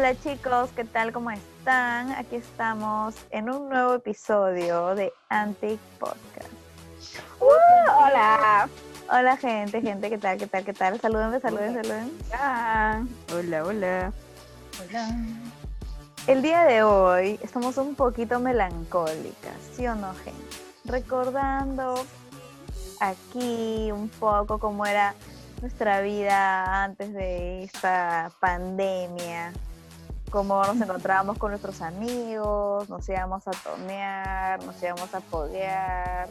Hola chicos, ¿qué tal? ¿Cómo están? Aquí estamos en un nuevo episodio de Antic Podcast. ¡Uh! hola. Hola gente, gente, ¿qué tal? ¿Qué tal? ¿Qué tal? Salúdenme, saluden, saluden. Hola. Hola, hola. Hola. El día de hoy estamos un poquito melancólicas, ¿sí o no, gente? Recordando aquí un poco cómo era nuestra vida antes de esta pandemia, cómo nos encontrábamos con nuestros amigos, nos íbamos a tonear, nos íbamos a podear,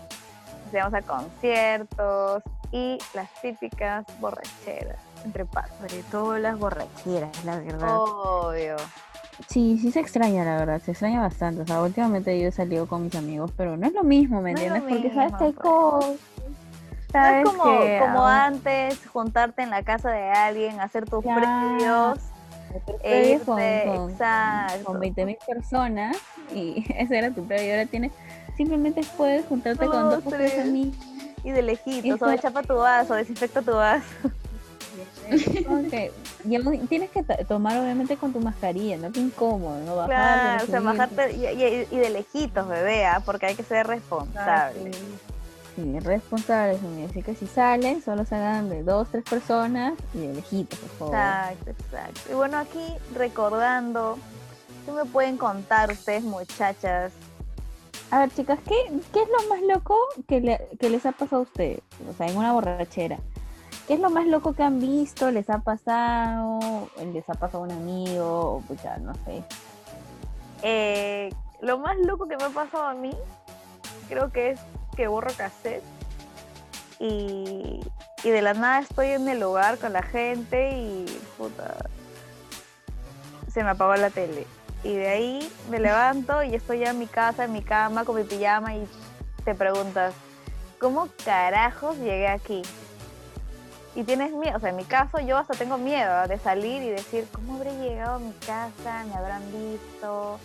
nos íbamos a conciertos y las típicas borracheras entre pasos. Sobre todo las borracheras, la verdad. Obvio. Sí, sí se extraña, la verdad, se extraña bastante. O sea, últimamente yo he salido con mis amigos, pero no es lo mismo, ¿me No entiendes? Porque sabes que hay mismo, cosas. No sabes es como, que como aún- antes, juntarte en la casa de alguien, hacer tus Ya. previos, e Previos con, exacto. con 20.000 personas y ese era tu previo. Ahora tienes, simplemente puedes juntarte con Dos, o tres amigos. y de lejitos, o chapa tu vaso, desinfecta tu vaso. No- tienes que tomar obviamente con tu mascarilla, no que incómodo, no bajar. Claro, o sea, bajarte y, y- y de lejitos, bebé, ¿ah? porque hay que ser responsable. Sí, responsables, amigo. Así que si salen, solo salgan de dos, tres personas y de lejitos, por favor. Exacto, exacto. Y bueno, aquí recordando, ¿qué me pueden contar ustedes, muchachas? A ver, chicas, ¿qué, qué es lo más loco que, le- que les ha pasado a ustedes? O sea, en una borrachera. ¿Qué es lo más loco que han visto? ¿Les ha pasado? ¿Les ha pasado a un amigo? O pues ya, no sé. Eh, lo más loco que me ha pasado a mí, creo que es que borro cassette y, y de la nada estoy en el lugar con la gente y puta, se me apagó la tele. Y de ahí me levanto y estoy ya en mi casa, en mi cama, con mi pijama y te preguntas, ¿cómo carajos llegué aquí? Y tienes miedo, o sea, en mi caso yo hasta tengo miedo de salir y decir, ¿cómo habré llegado a mi casa? ¿Me habrán visto?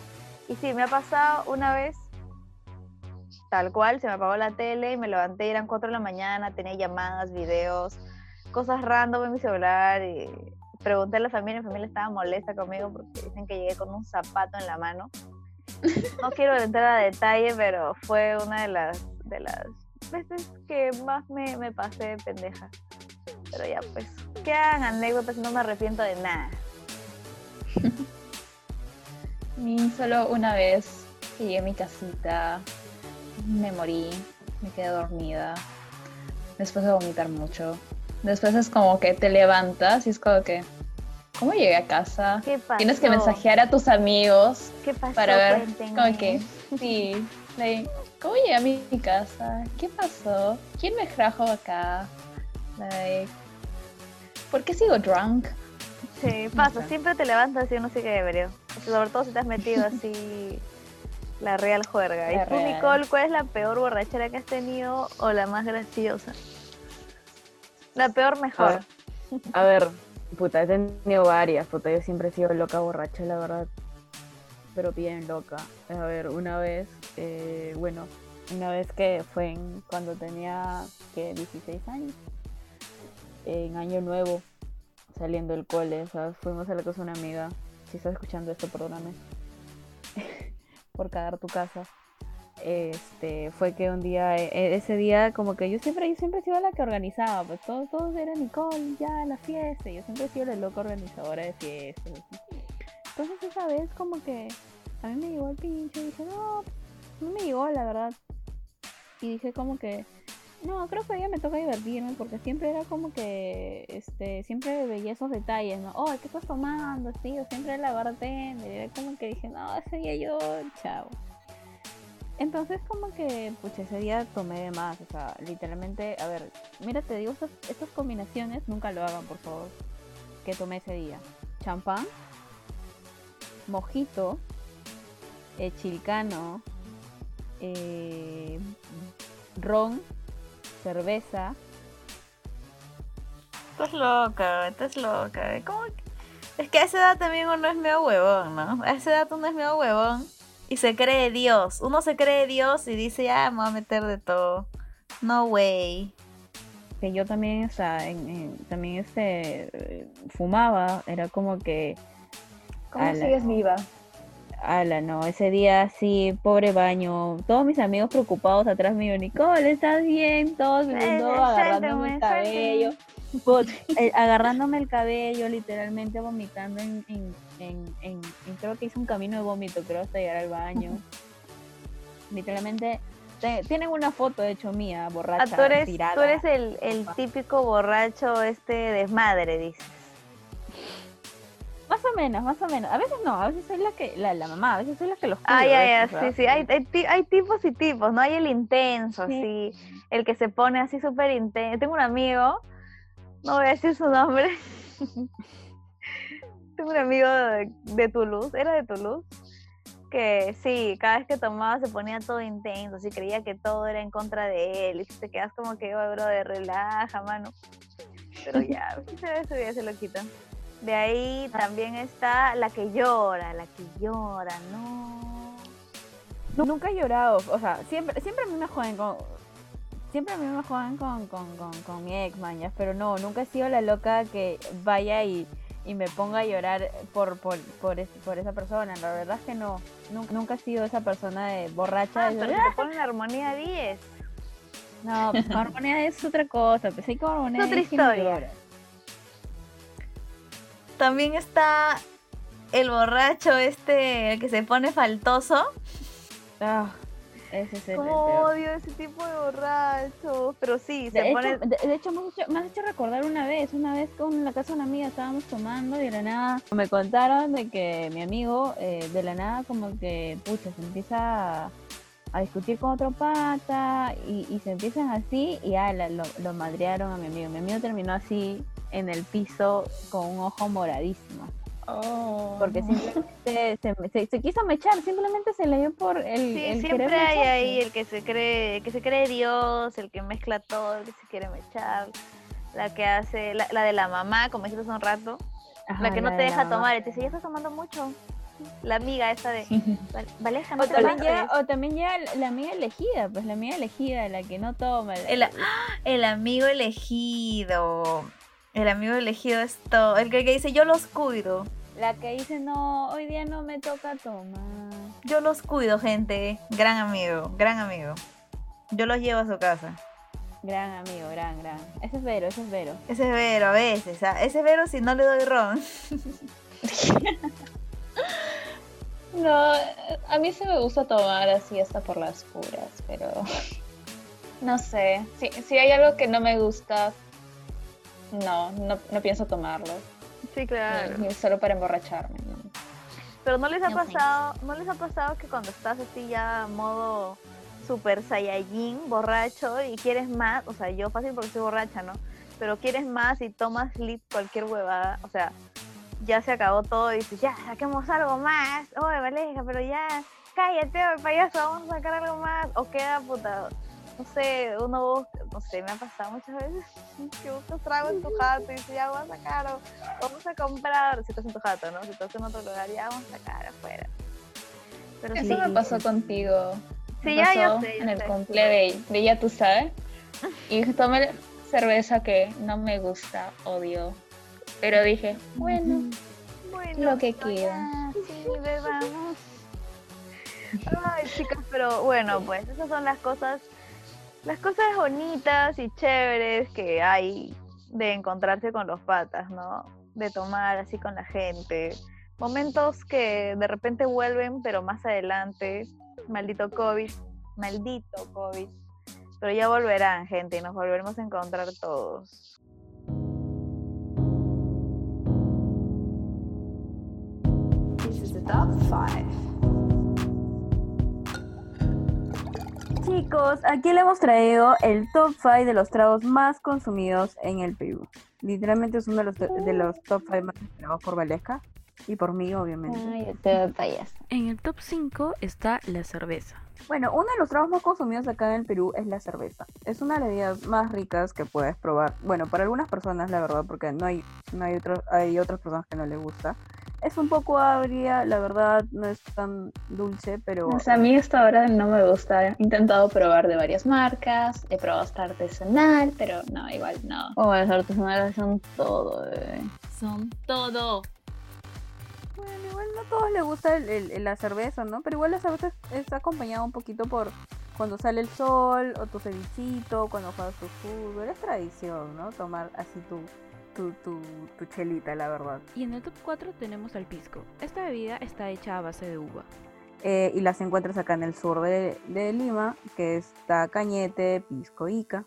Y sí, me ha pasado una vez, tal cual, se me apagó la tele y me levanté, eran 4 de la mañana, tenía llamadas, videos, cosas random en mi celular y pregunté a la familia, mi familia estaba molesta conmigo porque dicen que llegué con un zapato en la mano. No quiero entrar a detalle, pero fue una de las, de las veces que más me, me pasé de pendeja. Pero ya pues, quedan anécdotas, no me arrepiento de nada. mí solo una vez llegué a mi casita, me morí, me quedé dormida, después de vomitar mucho. Después es como que te levantas y es como que, ¿cómo llegué a casa? ¿Qué pasó? Tienes que mensajear a tus amigos ¿Qué pasó? para ver, Cuéntenme. como que, sí, like, ¿cómo llegué a mi casa? ¿Qué pasó? ¿Quién me trajo acá? Like, ¿Por qué sigo drunk? Sí, pasa, siempre te levantas y uno sigue debería. Sobre todo si te has metido así la real juerga. ¿Y tú, real. Nicole, cuál es la peor borrachera que has tenido o la más graciosa? La peor mejor. A ver, puta, he tenido varias, puta, yo siempre he sido loca borracha, la verdad, pero bien loca. A ver, una vez, eh, bueno, una vez que fue en- cuando tenía, que 16 años, en Año Nuevo, saliendo del cole, o sea, fuimos a la casa de una amiga, si estás escuchando esto, perdóname, por cagar tu casa. Este, fue que un día, eh, ese día, como que yo siempre, yo siempre he sido la que organizaba, pues todos, todos eran Nicole, ya, la fiesta, yo siempre he sido la loca organizadora de fiestas. Entonces esa vez como que a mí me llegó el pincho y dije, no, no me llegó la verdad. Y dije como que, no, creo que hoy día me toca divertirme porque siempre era como que, este, siempre veía esos detalles, ¿no? Oh, ¿qué estás tomando? Sí, o siempre la bartender. Era como que dije, no, ese día yo, chao. Entonces como que, pucha, ese día tomé de más, o sea, literalmente, a ver, mira, te digo, estas, estas combinaciones nunca lo hagan, por favor, que tomé ese día. Champán, mojito, eh, chilcano, eh, ron, cerveza. Estás loca, estás loca. ¿Cómo que- Es que a esa edad también uno es medio huevón, ¿no? A esa edad uno es medio huevón y se cree Dios. Uno se cree Dios y dice, ya me voy a meter de todo. No way. que yo también, o sea, en- en- también este, fumaba, era como que ¿Cómo sigues viva? Ala, no, ese día sí, pobre baño. Todos mis amigos preocupados atrás mío, Nicole, ¿estás bien? Todos viendo, eh, agarrándome el cabello. Eh, agarrándome el cabello, literalmente vomitando en, en, en, en- creo que hice un camino de vómito, creo, hasta llegar al baño. literalmente, te- tienen una foto, de hecho, mía, Ah, borracha, tú eres, tirada. tú eres el, el típico borracho este desmadre, dices. Más o menos, más o menos. A veces no, a veces soy la que, la, la mamá, a veces soy la que los cuido. Ah, ya, a ya, veces, sí, sí. Hay, hay, hay tipos y tipos, ¿no? Hay el intenso, Sí. sí. El que se pone así súper intenso. Tengo un amigo, no voy a decir su nombre. Tengo un amigo de, de Toulouse, era de Toulouse, que sí, cada vez que tomaba se ponía todo intenso, así creía que todo era en contra de él. Y te quedas como que, oh, bro, de relaja, mano. Pero ya, se eso ya se lo quitan. De ahí también está la que llora, la que llora, no. Nu- Nunca he llorado, o sea, siempre, siempre a mí me joden con. Siempre a mí me joden con, con, con, con mi ex, mañas, pero no, nunca he sido la loca que vaya y, y me ponga a llorar por, por, por, es- por esa persona. La verdad es que no, nunca, nunca he sido esa persona de borracha. Ah, de- pero te ponen armonía 10. No, pues, armonía es otra cosa, pues hay con armonía Es otra que historia. También está el borracho este, el que se pone faltoso. Ah, ese es el, odio ese tipo de borracho. Pero sí, se De hecho, pone... de, de hecho, me, has hecho, me has hecho recordar una vez, una vez con la casa de una amiga estábamos tomando y de la nada me contaron de que mi amigo eh, de la nada como que, pucha, se empieza a, a discutir con otro pata y, y se empiezan así y ala, lo, lo madrearon a mi amigo. Mi amigo terminó así en el piso con un ojo moradísimo. Oh. Porque simplemente se, se- se quiso mechar, simplemente se le dio por el, Sí, el siempre hay ahí el que se cree, el que se cree Dios, el que mezcla todo, el que se quiere mechar, la que hace, la, la de la mamá, como dijiste hace un rato, Ajá, la que no de te deja tomar y te dice, ya estás tomando mucho. La amiga esta de, "Val- Valesca, no O también, pases". llega, o también la- amiga elegida, pues la amiga elegida, la que no toma. la- El, ¡ah! el amigo elegido. El amigo elegido es todo. El que, que dice, yo los cuido. La que dice, no, hoy día no me toca tomar. Yo los cuido, gente. Gran amigo, gran amigo. Yo los llevo a su casa. Gran amigo, gran, gran. Ese es Vero, ese es Vero. Ese es Vero, a veces. ¿ah? Ese es Vero si no le doy ron. No, a mí sí me gusta tomar así hasta por las puras, pero no sé. Si, si hay algo que no me gusta, no, no, no pienso tomarlo. Sí, Ni- ni solo para emborracharme. ¿no? Pero no les ha No, pasado, no les ha pasado que cuando estás así ya modo super saiyajin, borracho y quieres más, o sea, yo fácil porque soy borracha, ¿no? Pero quieres más y tomas lit cualquier huevada, o sea, ya se acabó todo y dices, ya, saquemos algo más, oye, Valeja, pero ya, cállate, payaso, vamos a sacar algo más, o queda puta, no sé, uno busca, no sé, me ha pasado muchas veces que buscas trago en tu jato y dices, ya vamos a sacar, o vamos a comprar, si estás en tu jato, ¿no? Si estás en otro lugar, ya vamos a sacar afuera. Pero Eso sí, me pasó contigo. Sí, ya, yo sé, yo En el cumple de, de ya tú sabes. Y tomé cerveza que no me gusta, odio. Pero dije, bueno, Bueno, Lo que queda. Sí, bebamos. Ay, chicas, pero bueno, pues esas son las cosas, las cosas bonitas y chéveres que hay de encontrarse con los patas, ¿no? De tomar así con la gente. Momentos que de repente vuelven, pero más adelante, maldito COVID, maldito COVID. Pero ya volverán, gente, y nos volveremos a encontrar todos. This is the top five. Chicos, aquí le hemos traído el top 5 de los tragos más consumidos en el Perú. Literalmente es uno de los, de los top 5 más esperados por Valesca y por mí, obviamente. ay, te. En el top 5 está la cerveza. Bueno, uno de los tragos más consumidos acá en el Perú es la cerveza. Es una de las bebidas más ricas que puedes probar. Bueno, para algunas personas, la verdad, porque no hay, no hay, otros, hay otras personas que no les gusta. Es un poco agria, la verdad, no es tan dulce, pero... O sea, a mí hasta ahora no me gusta. He intentado probar de varias marcas, he probado hasta artesanal, pero no, igual no. Oh, las artesanales son todo, bebé. Son todo. Bueno, igual no a todos les gusta el- el- la cerveza, ¿no? Pero igual la cerveza es- está acompañada un poquito por cuando sale el sol, o tu cevichito, cuando juegas tu fútbol. Es tradición, ¿no? Tomar así tu, tu, tu, tu chelita, la verdad. Y en el top 4 tenemos al pisco. Esta bebida está hecha a base de uva. Eh, y las encuentras acá en el sur de, de Lima, que está Cañete, Pisco, Ica.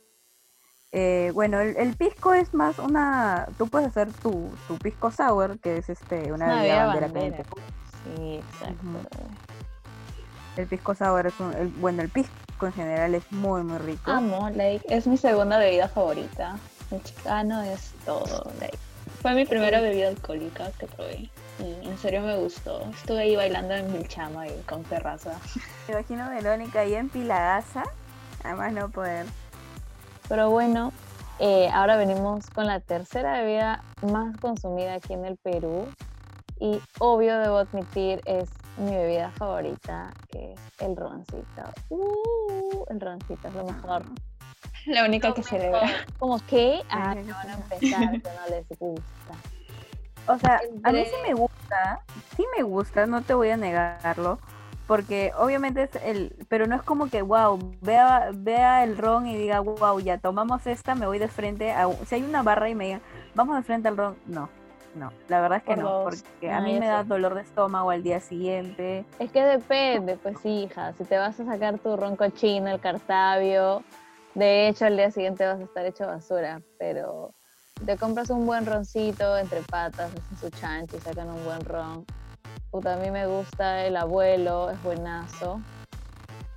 Eh, bueno, el, el pisco es más una... Tú puedes hacer tu, tu pisco sour, que es este una, Una bebida bandera bandera. Sí, exacto. El pisco sour es un... el- bueno, el pisco en general es muy, muy rico. Amo, like, es mi segunda bebida favorita. El chicano es todo, like. Fue mi primera bebida alcohólica que probé. Y en serio me gustó. Estuve ahí bailando en Vilchama y con terraza. Me imagino Verónica ahí en Pilagaza, además no poder. Pero bueno, eh, ahora venimos con la tercera bebida más consumida aquí en el Perú. Y obvio debo admitir, es mi bebida favorita, que es el roncito. Uh, el roncito es lo mejor. La única que se le ve. Como que, ah, no van a empezar, que no les gusta. O sea, a mí sí me gusta, sí me gusta, no te voy a negarlo, porque obviamente es el, pero no es como que, wow, vea, vea el ron y diga, wow, ya tomamos esta, me voy de frente, a, si hay una barra y me diga, vamos de frente al ron, no, no, la verdad es que Por no, dos. porque a No, mí me da dolor de estómago al día siguiente, Es que depende, pues hija, si te vas a sacar tu ron cochino, el cartabio, de hecho al día siguiente vas a estar hecho basura, pero te compras un buen roncito entre patas, hacen su chancho y sacan un buen ron. Puta, a mí me gusta el abuelo, es buenazo.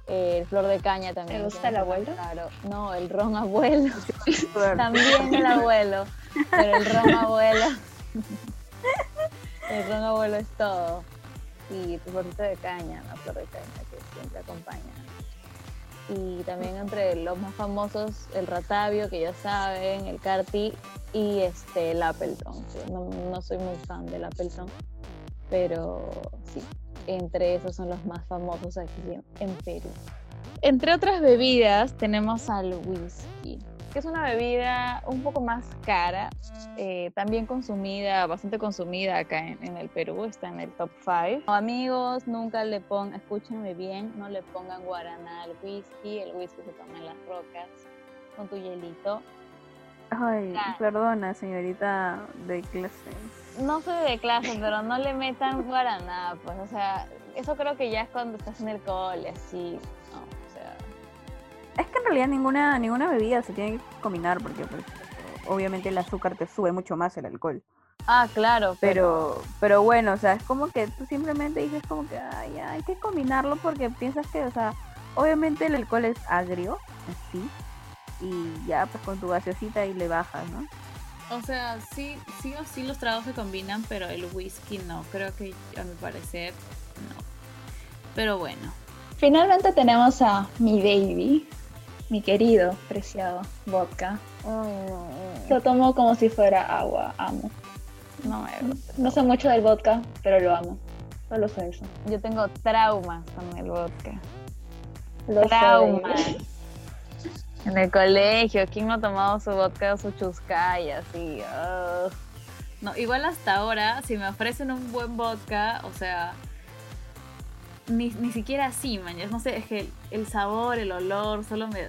El flor de caña también. ¿Te gusta el abuelo? Claro, no, el ron abuelo. También el abuelo, pero el ron abuelo. El ron abuelo es todo. Y tu florcito de caña, la flor de caña que siempre acompaña. Y también entre los más famosos, el Ratavio, que ya saben, el Carti y este, el Appleton. no, no soy muy fan del Appleton, pero sí, entre esos son los más famosos aquí en, en Perú. Entre otras bebidas tenemos al whisky, que es una bebida un poco más cara, eh, también consumida, bastante consumida acá en, en el Perú, está en el top 5. Amigos, nunca le pongan, escúchenme bien, no le pongan guaraná al whisky, el whisky se toma en las rocas con tu hielito. Ay, Claro. perdona señorita de clase. No soy de clase, pero no le metan guaraná, pues, o sea, eso creo que ya es cuando estás en el cole, así, no, o sea, Es que en realidad ninguna, ninguna bebida se tiene que combinar porque pues, obviamente el azúcar te sube mucho más el alcohol. ah, claro, pero, Pero, pero bueno, o sea, es como que tú simplemente dices como que "Ay, ya, hay que combinarlo porque piensas que, o sea, obviamente el alcohol es agrio, así, y ya pues con tu gaseosita y le bajas, ¿no? O sea, sí, sí o sí los tragos se combinan, pero el whisky no. Creo que a mi parecer no. Pero bueno. Finalmente tenemos a mi baby, mi querido, preciado vodka. Lo tomo como si fuera agua, amo. no me gusta. No sé mucho del vodka, pero lo amo. Solo sé eso. Yo tengo traumas con el vodka. Lo Traumas. En el colegio, ¿quién no ha tomado su vodka o su chuscaya así? ugh. No, igual hasta ahora, si me ofrecen un buen vodka, o sea, ni, ni siquiera así, man. No sé, es que el, el sabor, el olor, solo me.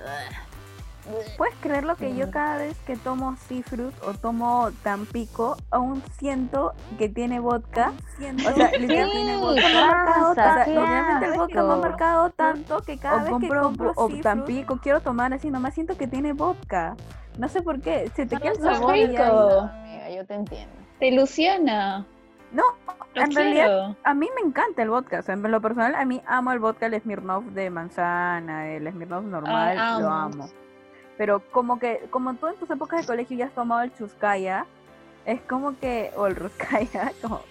¿Puedes creer lo que yo cada vez que tomo seafood o tomo Tampico, aún siento que tiene vodka? O sea, literalmente Sí, el vodka me ha marcado ta- qué literalmente el vodka me ha marcado tanto que cada O vez que compro- compro o o Tampico quiero tomar así, nomás siento que tiene vodka. No sé por qué, se te queda el sabor y ya- rico. Amiga, yo te entiendo. Te ilusiona. No, Lo en realidad quiero. a mí me encanta el vodka, o sea, en lo personal a mí amo el vodka, el Smirnoff de manzana, el Smirnoff normal, lo amo. Pero como que, como tú en tus épocas de colegio ya has tomado el chuscaya, es como que, o el ruscaya, como,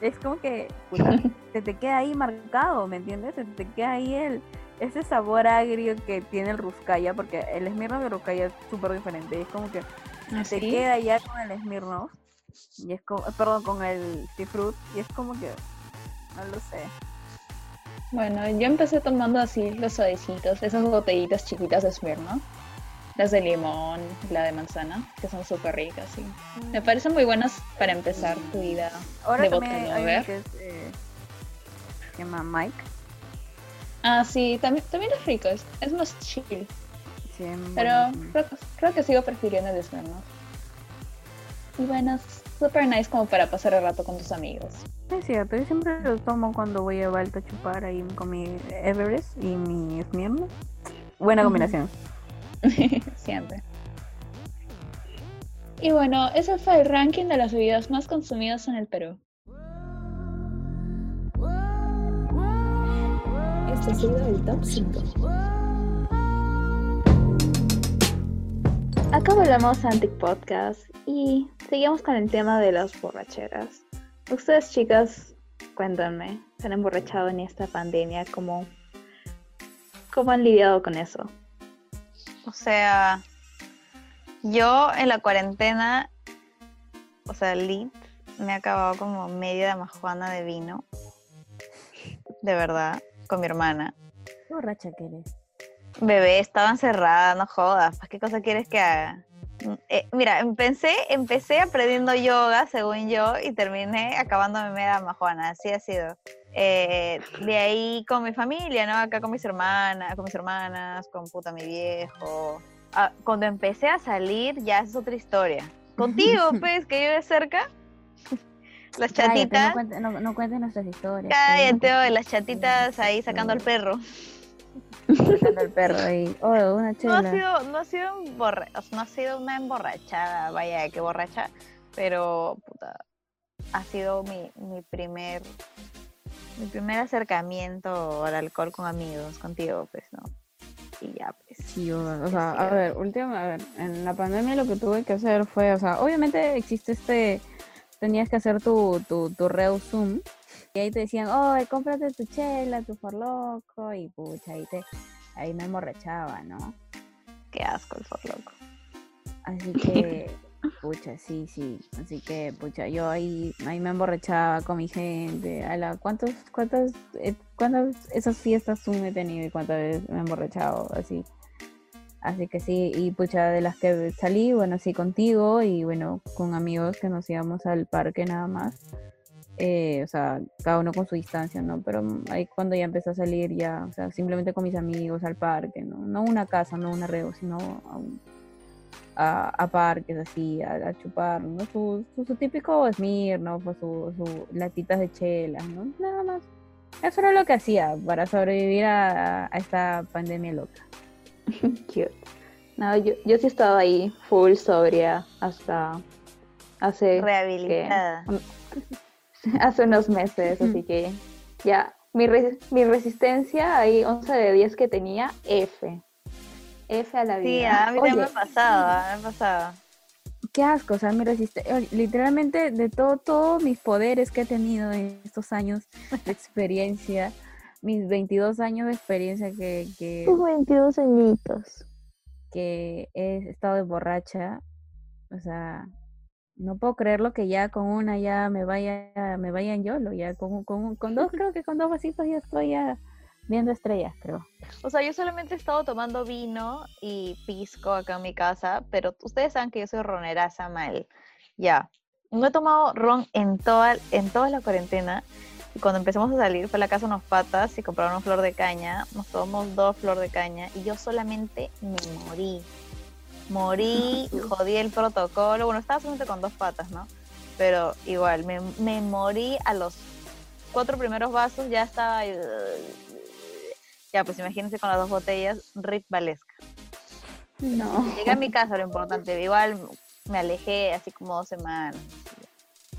es como que puta, se te queda ahí marcado, ¿me entiendes? Se te queda ahí el, ese sabor agrio que tiene el ruscaya, porque el Smirnoff y el ruscaya es súper diferente, es como que ¿Ah, se sí? queda ya con el Smirnoff, y es como, perdón, con el Seafruit, y es como que, no lo sé. Bueno, yo empecé tomando así los suavecitos, esas botellitas chiquitas de Smirnoff. Las de limón, la de manzana, que son súper ricas, sí. Me parecen muy buenas para empezar tu vida Ahora de vodka hay una que es, eh, se llama Mike. Ah, sí, también, también es rico, es, es más chill. Sí, Pero creo, creo que sigo prefiriendo el Smirnoff. Y bueno, es super nice como para pasar el rato con tus amigos. Es cierto, yo siempre lo tomo cuando voy a Balta a chupar ahí con mi Everest y mi Smirnoff. Buena combinación. Siempre. Y bueno, ese fue el ranking de las bebidas más consumidas en el Perú. Este ha sido el top 5. Acá volvemos a Antic Podcast y seguimos con el tema de las borracheras. Ustedes, chicas, cuéntanme, ¿se han emborrachado en esta pandemia? ¿Cómo, cómo han lidiado con eso? O sea, yo en la cuarentena, o sea, lit, me he acabado como media majuana de vino. De verdad, con mi hermana. Qué borracha que eres. Bebé, estaba encerrada, no jodas. ¿Para qué cosa quieres que haga? Mm, eh, mira, empecé, empecé aprendiendo yoga, según yo, y terminé acabándome media majuana. Así ha sido. Eh, de ahí con mi familia, ¿no? Acá con mis hermanas, con mis hermanas, con puta mi viejo. Ah, cuando empecé a salir, ya es otra historia. Contigo, pues, que vives cerca. Las Cállate, chatitas. no, cuentes, no, no cuentes nuestras historias. Cállate, las chatitas ahí sacando al perro. Sacando al perro ahí. Oh, una No chela. ha sido, no ha sido, emborra- no ha sido una emborrachada, vaya, que borracha, pero puta, ha sido mi, mi primer mi primer acercamiento al alcohol con amigos, contigo, pues, ¿no? Y ya, pues. Sí, o sea, Sí, a ver, último, a ver, en la pandemia lo que tuve que hacer fue, o sea, obviamente existe este, tenías que hacer tu, tu, tu reu Zoom, y ahí te decían, oh, cómprate tu chela, tu forloco, y pucha, ahí te, ahí me emborrachaba, ¿no? Qué asco el for loco. Así que, pucha, sí, sí, así que, pucha, yo ahí, ahí me emborrachaba con mi gente, a ¿cuántos, cuántas, eh, cuántas esas fiestas Zoom he tenido y cuántas veces me he emborrachado, así? Así que sí, y pucha, de las que salí, bueno, sí, contigo y bueno, con amigos que nos íbamos al parque nada más. Eh, o sea, cada uno con su distancia, ¿no? Pero ahí cuando ya empecé a salir ya, o sea, simplemente con mis amigos al parque, ¿no? No una casa, no un arreo, sino a, un- a, a parques así, a, a chupar, ¿no? Su, su, su típico Smir, ¿no? Pues su, su latitas de chelas, ¿no? Nada más. Eso era lo que hacía para sobrevivir a, a esta pandemia loca. Cute. No, yo, yo sí estaba ahí full sobria hasta hace, Rehabilitada. hace unos meses, así que ya, mi, re- mi resistencia ahí 11 de 10 que tenía, F. F a la Sí, vida. a mí también me Oye, ha pasado, ah, me ha pasado. Qué asco, o sea, mi resistencia, literalmente de todo, todos mis poderes que he tenido en estos años de experiencia, mis 22 años de experiencia que, que, 22 añitos. que he estado de borracha, o sea, no puedo creerlo que ya con una ya me vaya, me vaya en YOLO, ya con, con, con dos, creo que con dos vasitos ya estoy ya viendo estrellas, creo. O sea, yo solamente he estado tomando vino y pisco acá en mi casa, pero ustedes saben que yo soy roneraza mal. Ya. No he tomado ron en toda, en toda la cuarentena. Y cuando empezamos a salir fue a la casa unos patas y compraron flor de caña. Nos tomamos dos flor de caña y yo solamente me morí. Morí, jodí el protocolo. Bueno, estaba solamente con dos patas, ¿no? Pero igual, me, me morí a los cuatro primeros vasos, ya estaba... Ya, pues imagínense con las dos botellas, Rip Valesca. No. Llegué a mi casa, lo importante. Igual me alejé así como dos semanas.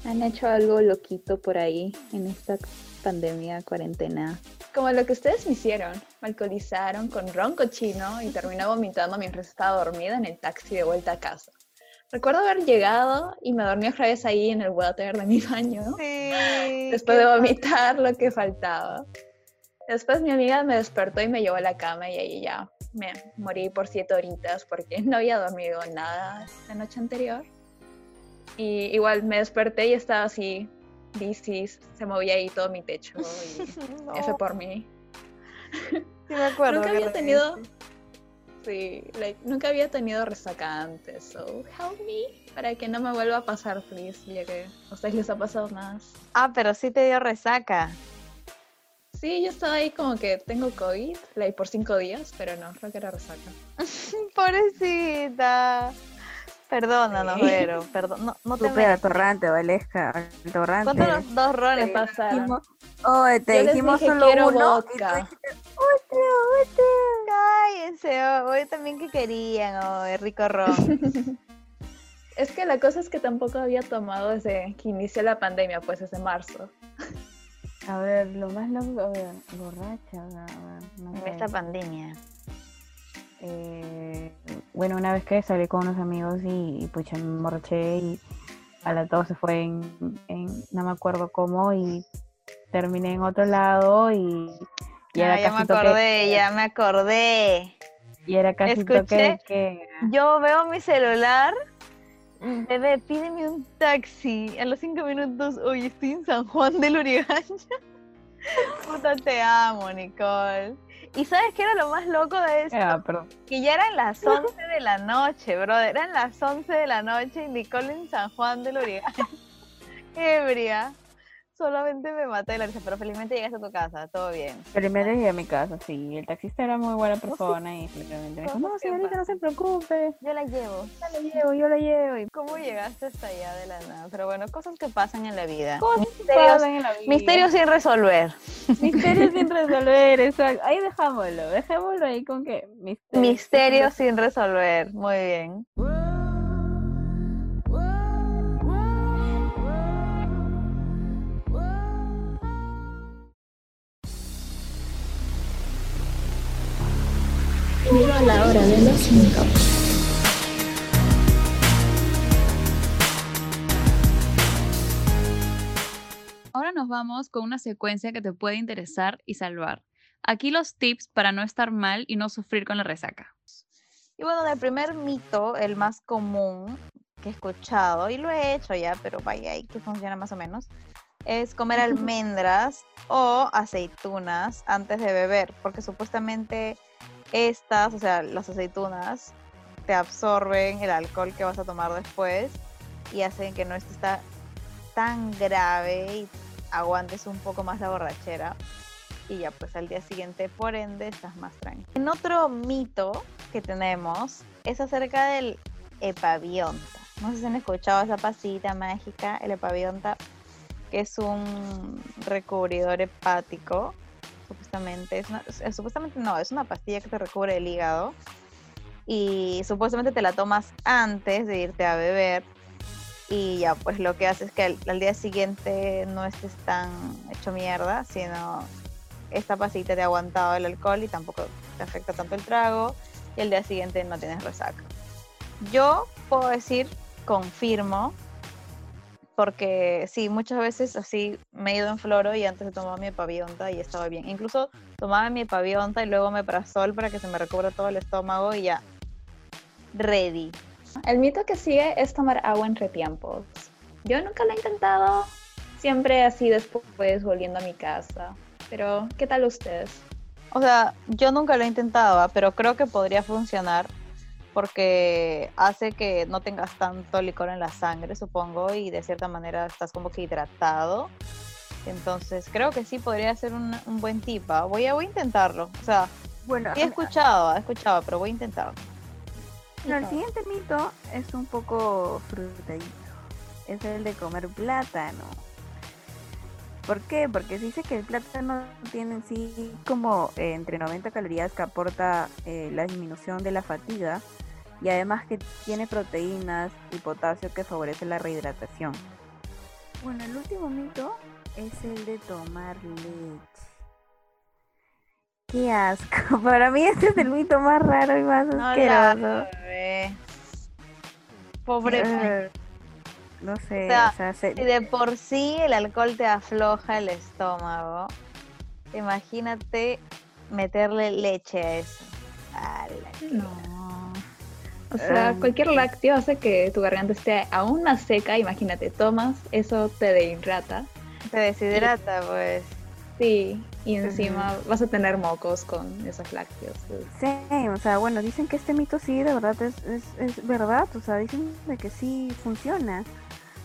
Han hecho algo loquito por ahí en esta pandemia, cuarentena. Como lo que ustedes me hicieron. Me alcoholizaron con ron cochino y terminé vomitando mientras estaba dormida en el taxi de vuelta a casa. Recuerdo haber llegado y me dormí otra vez ahí en el water de mi baño, Sí. después de vomitar lo que faltaba. Después mi amiga me despertó y me llevó a la cama y ahí ya me morí por siete horitas porque no había dormido nada la noche anterior. Y igual me desperté y estaba así, dizzy, se movía ahí todo mi techo y No, F por mí. sí me acuerdo. Nunca había tenido. Sí, like, nunca había tenido resaca antes, so help me para que no me vuelva a pasar, please, ya que a ustedes les ha pasado más. Ah, pero sí te dio resaca. Sí, yo estaba ahí como que tengo COVID, like, por cinco días, pero no, creo que era resaca. Pobrecita. Perdónanos, Sí. Vero. Perdón, no, no te Súper atorrante, Valesca. Atorrante. Los dos roles. Se pasaron. Dijimos, oh, te Yo dijimos dije, solo uno. y vodka. dijiste, otro, otro. Cállense, oh, hoy también que querían, oh, el rico ron. Es que la cosa es que tampoco había tomado desde que inició la pandemia, pues desde marzo. A ver, lo más loco, a ver, borracha, a ver, no en sé. esta pandemia. Eh, bueno, una vez que salí con unos amigos y, y pues ya me emborraché y a la todo se fue en, en- no me acuerdo cómo y terminé en otro lado y, y era Ah, ya me toque- acordé, ya me acordé. y era casi Escuché. toque que Yo veo mi celular. Bebé, pídeme un taxi. A los cinco minutos, oye, estoy en San Juan del Urigancha. Puta, te amo, Nicole. ¿Y sabes qué era lo más loco de esto? Ah, perdón. Que ya eran las 11 de la noche, brother. Eran las 11 de la noche y Nicole en San Juan del Urigancha. Ebria. Solamente me maté de la risa, pero felizmente llegaste a tu casa, todo bien. Felizmente llegué a mi casa, sí. El taxista era muy buena persona y simplemente me dijo, no, señorita, no se preocupe. Yo la llevo. Yo la llevo, yo la llevo. Y ¿Cómo llegaste hasta allá de la nada? Pero bueno, cosas que pasan en la vida. cosas que pasan en la vida. misterios sin resolver. Misterios sin resolver, exacto. Ahí dejámoslo, dejémoslo ahí con que misterios. Misterios sin resolver. Muy bien. La hora de los cinco. Ahora nos vamos con una secuencia que te puede interesar y salvar. Aquí los tips para no estar mal y no sufrir con la resaca. Y bueno, el primer mito, el más común que he escuchado, y lo he hecho ya, pero vaya ahí que funciona más o menos, es comer almendras o aceitunas antes de beber, porque supuestamente estas, o sea, las aceitunas, te absorben el alcohol que vas a tomar después y hacen que no estés ta- tan grave y aguantes un poco más la borrachera. Y ya, pues al día siguiente, por ende, estás más tranquilo. En otro mito que tenemos es acerca del epavionta. No sé si han escuchado esa pasita mágica, el epavionta, que es un recubridor hepático. Supuestamente, es una- es- supuestamente no, es una pastilla que te recubre el hígado. Y supuestamente te la tomas antes de irte a beber. Y ya, pues lo que hace es que al, al día siguiente no estés tan hecho mierda, sino esta pasita te ha aguantado el alcohol y tampoco te afecta tanto el trago y el día siguiente no tienes resaca. Yo puedo decir, confirmo, porque sí, muchas veces así me he ido en floro y antes he tomado mi pavionta y estaba bien. Incluso tomaba mi pavionta y luego me sol para que se me recubra todo el estómago y ya, ready. El mito que sigue es tomar agua entre tiempos. Yo nunca lo he intentado, siempre así después volviendo a mi casa. Pero, ¿qué tal ustedes? O sea, yo nunca lo he intentado, ¿ah? pero creo que podría funcionar porque hace que no tengas tanto licor en la sangre, supongo, y de cierta manera estás como que hidratado. Entonces, creo que sí podría ser un, un buen tip. ¿ah? Voy, a, voy a intentarlo. O sea, Bueno, he escuchado, he escuchado, pero voy a intentarlo. bueno, el siguiente mito es un poco frutadito. Es el de comer plátano. ¿Por qué? Porque se dice que el plátano tiene en sí como eh, entre 90 calorías que aporta eh, la disminución de la fatiga y además que tiene proteínas y potasio que favorece la rehidratación. Bueno, el último mito es el de tomar leche. Qué asco. Para mí este es el mito más raro y más No la asqueroso. bebé. Pobre. Eh, no sé, O sea, o sea, se- Si de por sí el alcohol te afloja el estómago, imagínate meterle leche a eso. No. O sea, Em, cualquier lácteo hace que tu garganta esté aún más seca. Imagínate, tomas, eso te deshidrata. Te deshidrata, pues. Sí, y encima vas a tener mocos con esos lácteos. Sí, o sea, bueno, dicen que este mito sí, de verdad es, es, es verdad, o sea, dicen de que sí funciona,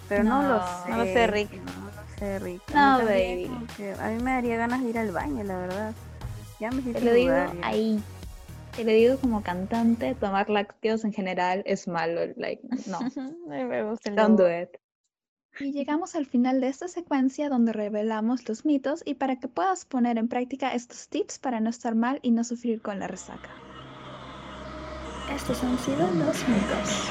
pero no, No, lo no sé. lo sé, Rick. No lo sé, Rick. No, baby. A mí me daría ganas de ir al baño, la verdad. Ya me Te lo digo lugar, ahí. Te lo digo como cantante, tomar lácteos en general es malo. Like, no, me gusta el don't do it. Y llegamos al final de esta secuencia donde revelamos los mitos y para que puedas poner en práctica estos tips para no estar mal y no sufrir con la resaca. Estos han sido los mitos.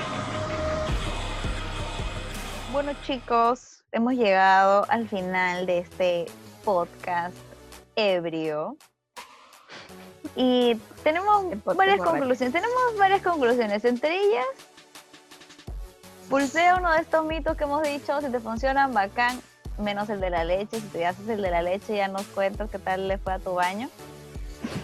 Bueno chicos, hemos llegado al final de este podcast ebrio. Y tenemos varias conclusiones. Tenemos varias conclusiones. Entre ellas, pulsea uno de estos mitos que hemos dicho. Si te funcionan, bacán. Menos el de la leche. Si te haces el de la leche, ya nos cuentas qué tal le fue a tu baño.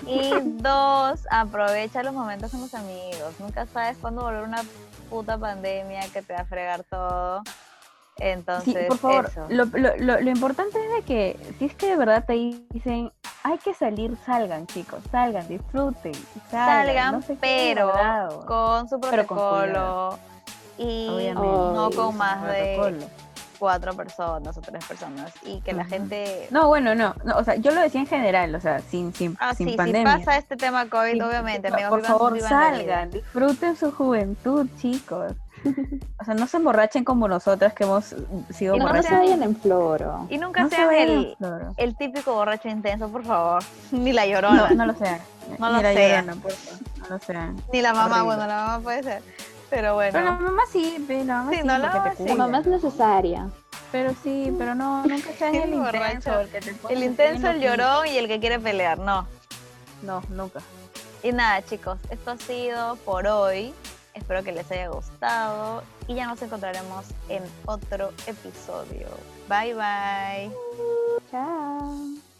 Y dos, aprovecha los momentos con los amigos. Nunca sabes cuándo volver una puta pandemia que te va a fregar todo. Entonces, Sí, por favor, eso. lo, lo, lo, lo importante es de que si es que de verdad te dicen hay que salir, salgan chicos, salgan, disfruten, salgan, no pero con su Pero con protocolo y Obviamente. no con más de Protocolo. Cuatro personas o tres personas y que la gente No, bueno, no, no, o sea, yo lo decía en general, o sea, sin, sin, ah sin sí pandemia. si pasa este tema covid Sí, obviamente por- amigos por vivan- favor, vivan salgan, disfruten su juventud, chicos. O sea, no se emborrachen como nosotras que hemos sido Y no borrachas. se vayan en floro. y nunca No se sean vayan, el, Floro. el típico borracho intenso por favor ni la llorona No, no lo sean. No Ni lo la sean. llorona, por favor, No lo sean. ni la mamá horrible. bueno la mamá puede ser pero bueno Pero la mamá sí, la mamá Sí, sí, no, la mamá te sí. mamá es necesaria. Pero sí, pero no, nunca seas Sí, el intenso, el que te pone el intenso el llorón y el que quiere pelear no No, nunca. Y nada, chicos, esto ha sido por hoy. Espero que les haya gustado y ya nos encontraremos en otro episodio. Bye bye. Chao.